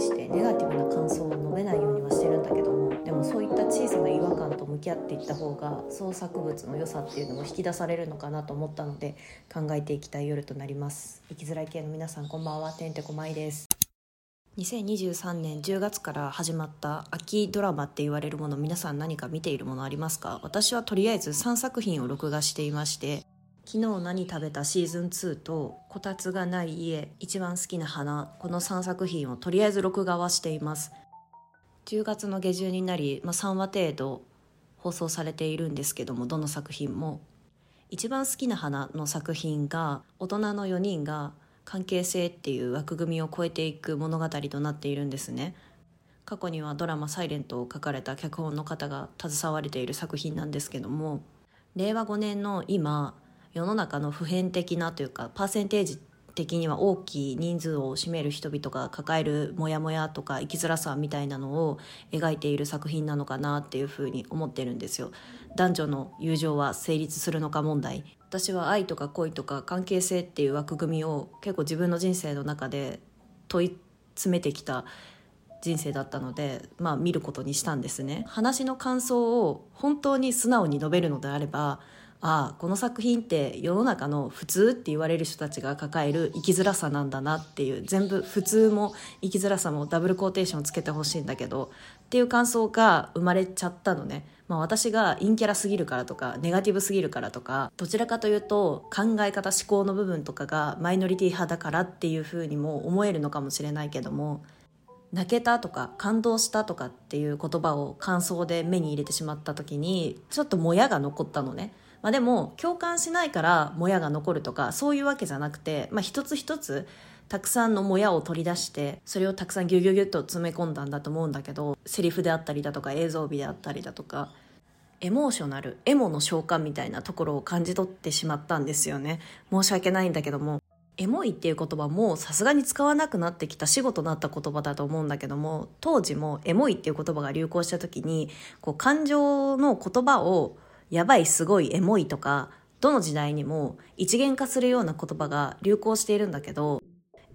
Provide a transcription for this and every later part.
対してネガティブな感想を述べないようにはしてるんだけどもでもそういった小さな違和感と向き合っていった方が創作物の良さっていうのも引き出されるのかなと思ったので考えていきたい夜となります。生きづらい系の皆さんこんばんは。てんてこまいです。2023年10月から始まった秋ドラマって言われるもの皆さん何か見ているものありますか？私はとりあえず3作品を録画していまして昨日何食べたシーズン2とこたつがない家一番好きな花この3作品をとりあえず録画はしています。10月の下旬になり、まあ、3話程度放送されているんですけどもどの作品も。一番好きな花の作品が大人の4人が関係性っていう枠組みを超えていく物語となっているんですね。過去にはドラマ「サイレントを書かれた脚本の方が携われている作品なんですけども令和5年の今世の中の普遍的なというかパーセンテージ的には大きい人数を占める人々が抱えるモヤモヤとか生きづらさみたいなのを描いている作品なのかなっていうふうに思ってるんですよ。男女の友情は成立するのか問題。私は愛とか恋とか関係性っていう枠組みを結構自分の人生の中で問い詰めてきた人生だったので、まあ、見ることにしたんですね。話の感想を本当に素直に述べるのであればああこの作品って世の中の普通って言われる人たちが抱える生きづらさなんだなっていう全部普通も生きづらさもダブルコーテーションつけてほしいんだけどっていう感想が生まれちゃったのねまあ、私が陰キャラすぎるからとかネガティブすぎるからとかどちらかというと考え方思考の部分とかがマイノリティ派だからっていうふうにも思えるのかもしれないけども泣けたとか感動したとかっていう言葉を感想で目に入れてしまった時にちょっともやが残ったのね。まあ、でも共感しないからもやが残るとかそういうわけじゃなくて、まあ、一つ一つたくさんのもやを取り出してそれをたくさんギュギュギュッと詰め込んだんだと思うんだけどセリフであったりだとか映像美であったりだとかエモーショナルエモの召喚みたいなところを感じ取ってしまったんですよね。申し訳ないんだけどもエモいっていう言葉もさすがに使わなくなってきた死語となった言葉だと思うんだけども当時もエモいっていう言葉が流行した時にこう感情の言葉をやばいすごいエモいとかどの時代にも一元化するような言葉が流行しているんだけど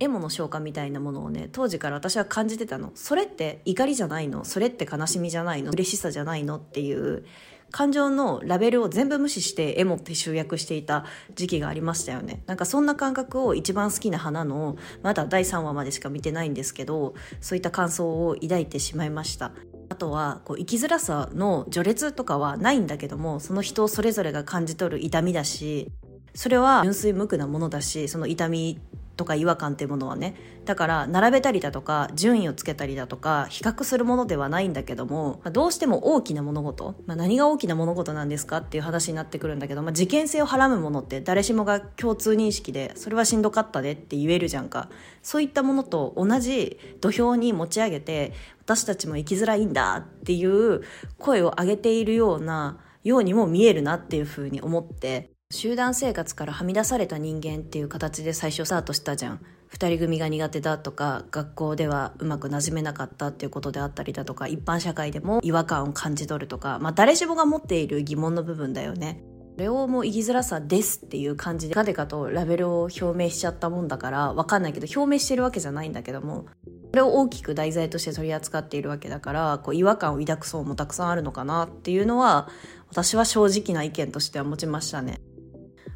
エモの消化みたいなものをね当時から私は感じてたの。それって怒りじゃないの？それって悲しみじゃないの？嬉しさじゃないのっていう感情のラベルを全部無視してエモって集約していた時期がありましたよね。なんかそんな感覚を一番好きな花のまだ第3話までしか見てないんですけどそういった感想を抱いてしまいました。あとはこう生きづらさの序列とかはないんだけどもその人それぞれが感じ取る痛みだしそれは純粋無垢なものだしその痛みとか違和感っていうものはねだから並べたりだとか順位をつけたりだとか比較するものではないんだけども、まあ、どうしても大きな物事、まあ、何が大きな物事なんですかっていう話になってくるんだけど、まあ、事件性をはらむものって誰しもが共通認識でそれはしんどかったでって言えるじゃんか。そういったものと同じ土俵に持ち上げて私たちも生きづらいんだっていう声を上げているようなようにも見えるなっていうふうに思って。集団生活からはみ出された人間っていう形で最初スタートしたじゃん2人組が苦手だとか学校ではうまくなじめなかったっていうことであったりだとか一般社会でも違和感を感じ取るとか、まあ、誰しもが持っている疑問の部分だよねそれをもう生きづらさですっていう感じでかでかとラベルを表明しちゃったもんだからわかんないけど表明してるわけじゃないんだけどもそれを大きく題材として取り扱っているわけだからこう違和感を抱く層もたくさんあるのかなっていうのは私は正直な意見としては持ちましたね。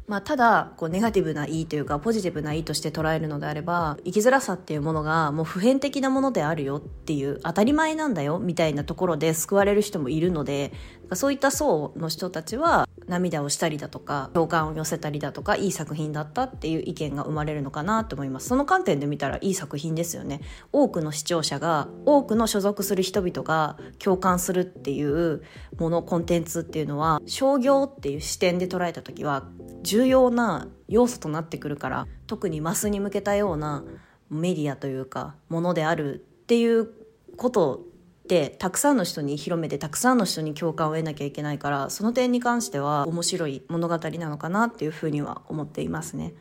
まあ、ただこうネガティブないというかポジティブないとして捉えるのであれば生きづらさっていうものがもう普遍的なものであるよっていう当たり前なんだよみたいなところで救われる人もいるのでそういった層の人たちは涙をしたりだとか共感を寄せたりだとかいい作品だったっていう意見が生まれるのかなと思います。その観点で見たらいい作品ですよね。多くの視聴者が多くの所属する人々が共感するっていうものコンテンツっていうのは商業っていう視点で捉えた時は重要な要素となってくるから特にマスに向けたようなメディアというかものであるっていうことってたくさんの人に広めてたくさんの人に共感を得なきゃいけないからその点に関しては面白い物語なのかなっていうふうには思っていますね。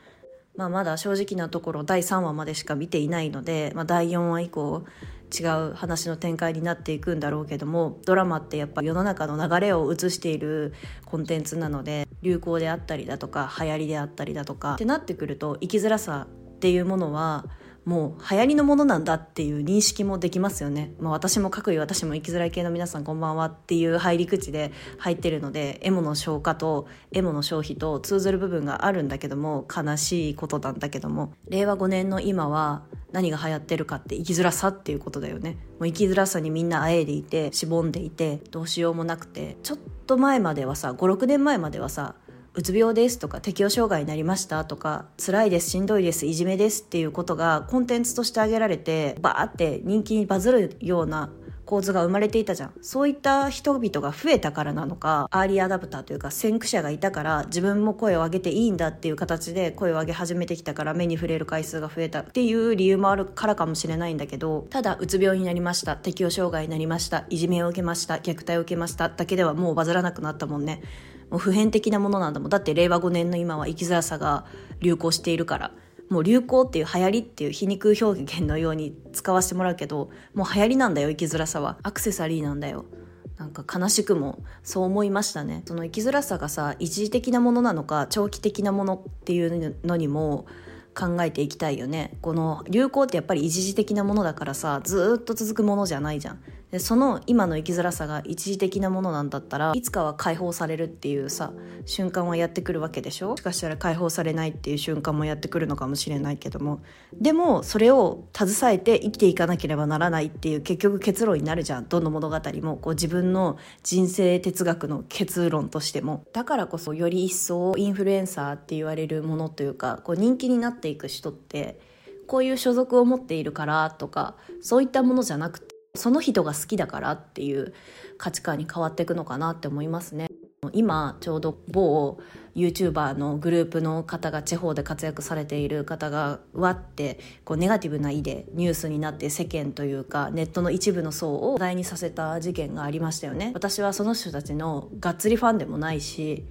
まあ、まだ正直なところ第3話までしか見ていないので、まあ、第4話以降違う話の展開になっていくんだろうけどもドラマってやっぱ世の中の流れを映しているコンテンツなので流行であったりだとか流行りであったりだとかってなってくると生きづらさっていうものはもう流行りのものなんだっていう認識もできますよね。まあ私も各位私も生きづらい系の皆さんこんばんはっていう入り口で入ってるので、エモの消化とエモの消費と通ずる部分があるんだけども、悲しいことなんだけども、令和5年の今は何が流行ってるかって生きづらさっていうことだよね。もう生きづらさにみんなあえいでいて、しぼんでいて、どうしようもなくて、ちょっと前まではさ、5、6年前まではさ、うつ病ですとか適応障害になりましたとか辛いですしんどいですいじめですっていうことがコンテンツとして挙げられてバーって人気にバズるような構図が生まれていたじゃん。そういった人々が増えたからなのかアーリーアダプターというか先駆者がいたから自分も声を上げていいんだっていう形で声を上げ始めてきたから目に触れる回数が増えたっていう理由もあるからかもしれないんだけどただうつ病になりました適応障害になりましたいじめを受けました虐待を受けましただけではもうバズらなくなったもんね。もう普遍的なものなんだもん。だって令和5年の今は生きづらさが流行しているから。もう流行っていう流行りっていう皮肉表現のように使わせてもらうけどもう流行りなんだよ生きづらさは。アクセサリーなんだよ。なんか悲しくもそう思いましたね。その生きづらさがさ一時的なものなのか長期的なものっていうのにも考えていきたいよね。この流行ってやっぱり一時的なものだからさずっと続くものじゃないじゃん。でその今の生きづらさが一時的なものなんだったらいつかは解放されるっていうさ瞬間はやってくるわけでしょ？しかしたら解放されないっていう瞬間もやってくるのかもしれないけども。でもそれを携えて生きていかなければならないっていう結局結論になるじゃん。どの物語も。こう自分の人生哲学の結論としても。だからこそより一層インフルエンサーって言われるものというかこう人気になっていく人ってこういう所属を持っているからとかそういったものじゃなくてその人が好きだからっていう価値観に変わっていくのかなって思いますね。今ちょうど某 YouTuber のグループの方が地方で活躍されている方がわってこうネガティブな意でニュースになって世間というかネットの一部の層を話題にさせた事件がありましたよね私はその人たちのがっつりファンでもないし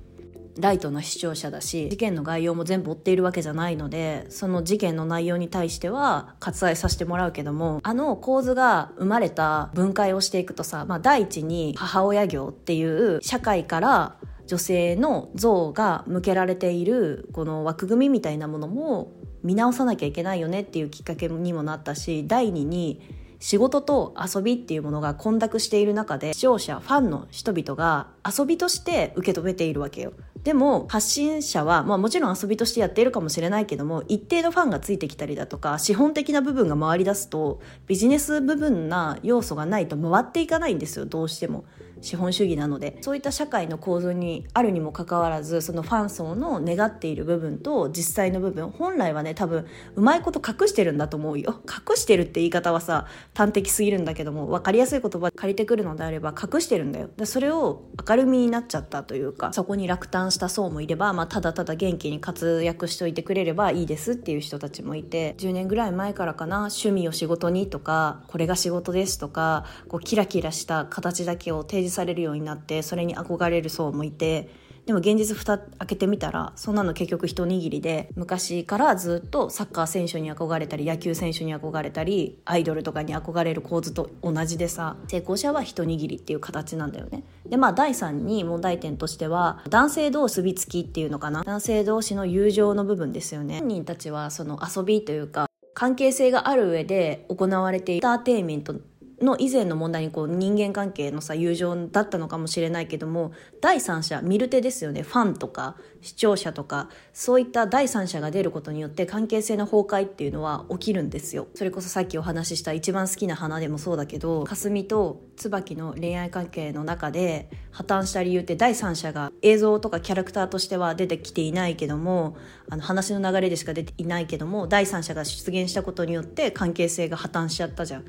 ライトな視聴者だし事件の概要も全部追っているわけじゃないのでその事件の内容に対しては割愛させてもらうけどもあの構図が生まれた分解をしていくとさ、まあ、第一に母親業っていう社会から女性の像が向けられているこの枠組みみたいなものも見直さなきゃいけないよねっていうきっかけにもなったし第二に仕事と遊びっていうものが混濁している中で視聴者ファンの人々が遊びとして受け止めているわけよ。でも発信者は、まあ、もちろん遊びとしてやっているかもしれないけども一定のファンがついてきたりだとか資本的な部分が回りだすとビジネス部分な要素がないと回っていかないんですよどうしても。資本主義なのでそういった社会の構造にあるにもかかわらずそのファン層の願っている部分と実際の部分本来はね多分うまいこと隠してるんだと思うよ。隠してるって言い方はさ端的すぎるんだけども分かりやすい言葉借りてくるのであれば隠してるんだよ。でそれを明るみになっちゃったというかそこに落胆した層もいれば、まあ、ただただ元気に活躍しといてくれればいいですっていう人たちもいて10年ぐらい前からかな趣味を仕事にとかこれが仕事ですとかこうキラキラした形だけを提示されるようになってそれに憧れる層もいてでも現実蓋開けてみたらそんなの結局一握りで昔からずっとサッカー選手に憧れたり野球選手に憧れたりアイドルとかに憧れる構図と同じでさ成功者は一握りっていう形なんだよね。でまあ第3に問題点としては男性同士びつきっていうのかな？男性同士の友情の部分ですよね。本人たちはその遊びというか関係性がある上で行われているエンターテインメントの以前の問題にこう人間関係のさ友情だったのかもしれないけども第三者見る手ですよね。ファンとか視聴者とかそういった第三者が出ることによって関係性の崩壊っていうのは起きるんですよ。それこそさっきお話しした一番好きな花でもそうだけど霞と椿の恋愛関係の中で破綻した理由って第三者が映像とかキャラクターとしては出てきていないけどもあの話の流れでしか出ていないけども第三者が出現したことによって関係性が破綻しちゃったじゃん。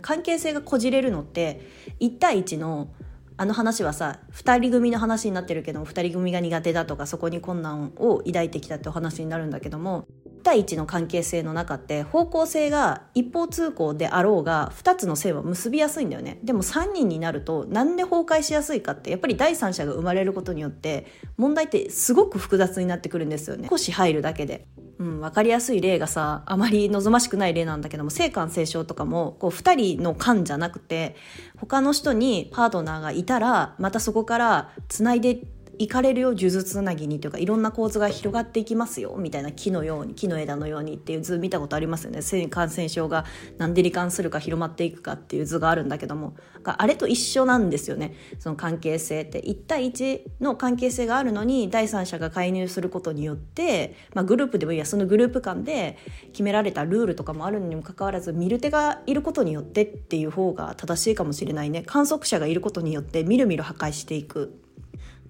関係性がこじれるのって1対1のあの話はさ2人組の話になってるけど2人組が苦手だとかそこに困難を抱いてきたってお話になるんだけども対1の関係性の中って方向性が一方通行であろうが2つの線は結びやすいんだよね。でも3人になるとなんで崩壊しやすいかってやっぱり第三者が生まれることによって問題ってすごく複雑になってくるんですよね。少し入るだけで。うん、分かりやすい例がさあまり望ましくない例なんだけども性感性症とかもこう2人の感じゃなくて他の人にパートナーがいたらまたそこからつないで行かれるよ呪術つなぎにというかいろんな構図が広がっていきますよみたいな木のように木の枝のようにっていう図見たことありますよね。感染症が何で罹患するか広まっていくかっていう図があるんだけどもあれと一緒なんですよね。その関係性って。1対1の関係性があるのに第三者が介入することによって、まあ、グループでもいいやそのグループ間で決められたルールとかもあるにもかかわらず見る手がいることによってっていう方が正しいかもしれないね。観測者がいることによってみるみる破壊していく。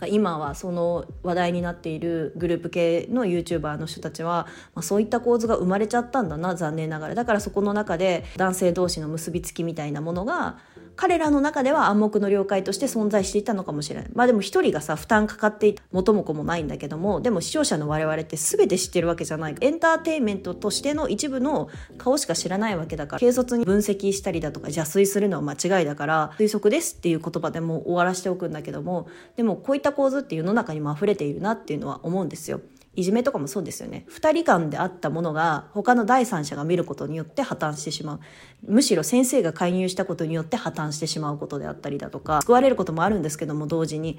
今はその話題になっているグループ系の YouTuber の人たちは、まあ、そういった構図が生まれちゃったんだな残念ながら。だからそこの中で男性同士の結びつきみたいなものが彼らの中では暗黙の了解として存在していたのかもしれない。まあでも一人がさ、負担かかっていた元も子もないんだけども、でも視聴者の我々って全て知ってるわけじゃない。エンターテインメントとしての一部の顔しか知らないわけだから、軽率に分析したりだとか邪推するのは間違いだから、推測ですっていう言葉でも終わらしておくんだけども、でもこういった構図って世の中にも溢れているなっていうのは思うんですよ。いじめとかもそうですよね。二人間であったものが他の第三者が見ることによって破綻してしまう。むしろ先生が介入したことによって破綻してしまうことであったりだとか、救われることもあるんですけども同時に。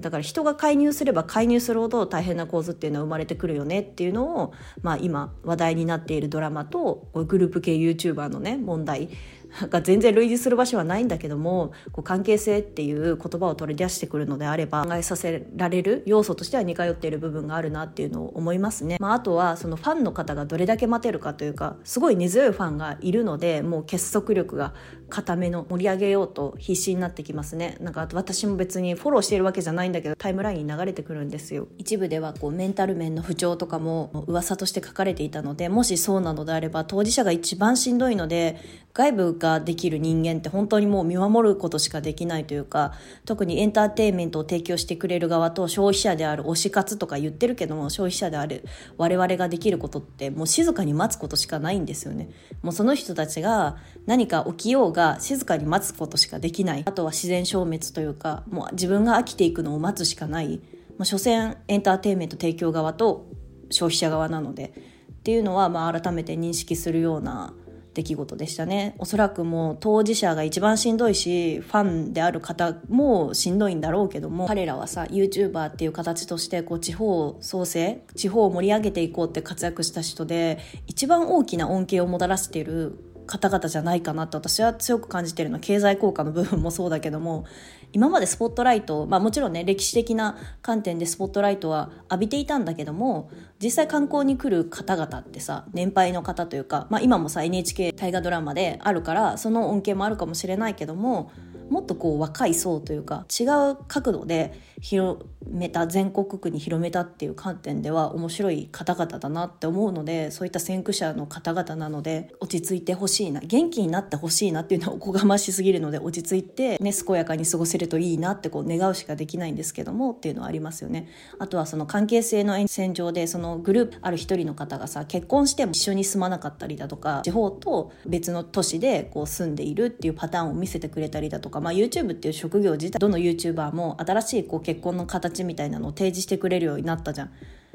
だから人が介入すれば介入するほど大変な構図っていうのは生まれてくるよねっていうのを、まあ今話題になっているドラマとグループ系 YouTuber のね問題 が全然類似する場所はないんだけどもこう関係性っていう言葉を取り出してくるのであれば考えさせられる要素としては似通っている部分があるなっていうのを思いますね、まあ、あとはそのファンの方がどれだけ待てるかというかすごい根強いファンがいるのでもう結束力が固めの盛り上げようと必死になってきますね。なんか私も別にフォローしてるわけじゃないんだけどタイムラインに流れてくるんですよ。一部ではこうメンタル面の不調とかも噂として書かれていたのでもしそうなのであれば当事者が一番しんどいので外部ができる人間って本当にもう見守ることしかできないというか特にエンターテインメントを提供してくれる側と消費者である推し活とか言ってるけども消費者である我々ができることってもう静かに待つことしかないんですよね。もうその人たちが何か起きようが静かに待つことしかできない。あとは自然消滅というかもう自分が飽きていくのを待つしかない。まあ、所詮エンターテインメント提供側と消費者側なのでっていうのはまあ改めて認識するような出来事でしたね。おそらくもう当事者が一番しんどいしファンである方もしんどいんだろうけども彼らはさ YouTuber っていう形としてこう地方創生地方を盛り上げていこうって活躍した人で一番大きな恩恵をもたらしている方々じゃないかなって私は強く感じてるの。は経済効果の部分もそうだけども今までスポットライト、まあもちろんね、歴史的な観点でスポットライトは浴びていたんだけども、実際観光に来る方々ってさ、年配の方というか、まあ今もさ、NHK 大河ドラマであるから、その恩恵もあるかもしれないけども、もっとこう若い層というか違う角度で広めた全国区に広めたっていう観点では面白い方々だなって思うのでそういった先駆者の方々なので落ち着いてほしいな元気になってほしいなっていうのは おこがましすぎるので落ち着いてね健やかに過ごせるといいなってこう願うしかできないんですけどもっていうのはありますよね。あとはその関係性の沿線上でそのグループある一人の方がさ結婚しても一緒に住まなかったりだとか地方と別の都市でこう住んでいるっていうパターンを見せてくれたりだとか、まあ、YouTube っていう職業自体どの YouTuber も新しいこう結婚の形みたいなのを提示してくれるようになったじゃん。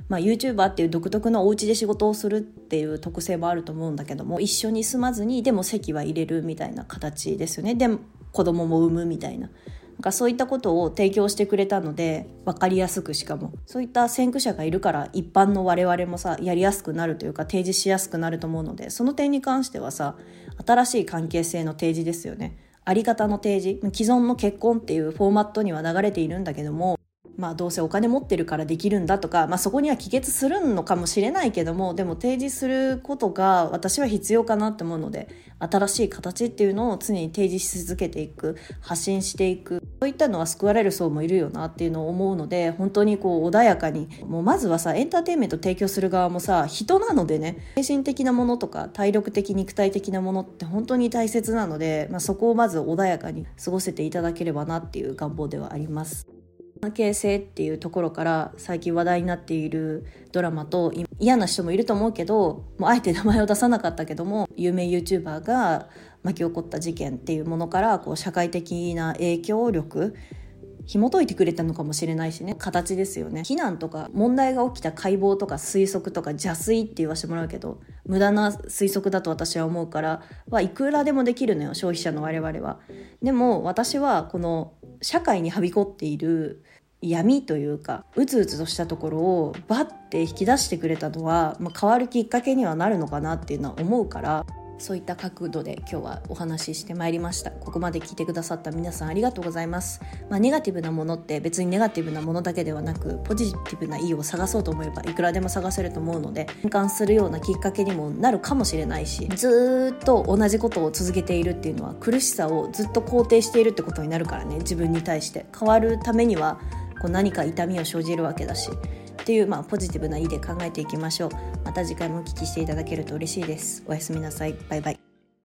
まあ、YouTuber っていう独特のお家で仕事をするっていう特性もあると思うんだけども一緒に住まずにでも籍は入れるみたいな形ですよねで子供も産むみたいな。なんかそういったことを提供してくれたので分かりやすくしかもそういった先駆者がいるから一般の我々もさやりやすくなるというか提示しやすくなると思うのでその点に関してはさ新しい関係性の提示ですよねあり方の提示既存の結婚っていうフォーマットには流れているんだけどもまあどうせお金持ってるからできるんだとか、まあそこには帰結するのかもしれないけども、でも提示することが私は必要かなって思うので、新しい形っていうのを常に提示し続けていく、発信していく、そういったのは救われる層もいるよなっていうのを思うので、本当にこう穏やかに、もうまずはさ、エンターテインメント提供する側もさ、人なのでね、精神的なものとか体力的肉体的なものって本当に大切なので、まあそこをまず穏やかに過ごせていただければなっていう願望ではあります。関係性っていうところから最近話題になっているドラマと嫌な人もいると思うけどもうあえて名前を出さなかったけども有名 YouTuber が巻き起こった事件っていうものからこう社会的な影響力紐解いてくれたのかもしれないしね。形ですよね。非難とか問題が起きた解剖とか推測とか邪推って言わせてもらうけど無駄な推測だと私は思うからはいくらでもできるのよ消費者の我々は。でも私はこの社会にはびこっている闇というかうつうつとしたところをバッて引き出してくれたのは、まあ、変わるきっかけにはなるのかなっていうのは思うからそういった角度で今日はお話ししてまいりました。ここまで聞いてくださった皆さんありがとうございます、まあ、ネガティブなものって別にネガティブなものだけではなくポジティブな意を探そうと思えばいくらでも探せると思うので変換するようなきっかけにもなるかもしれないしずっと同じことを続けているっていうのは苦しさをずっと肯定しているってことになるからね自分に対して。変わるためにはこう何か痛みを生じるわけだしっていう、まあ、ポジティブな意で考えていきましょう。また次回もお聞きしていただけると嬉しいです。おやすみなさい。バイバイ。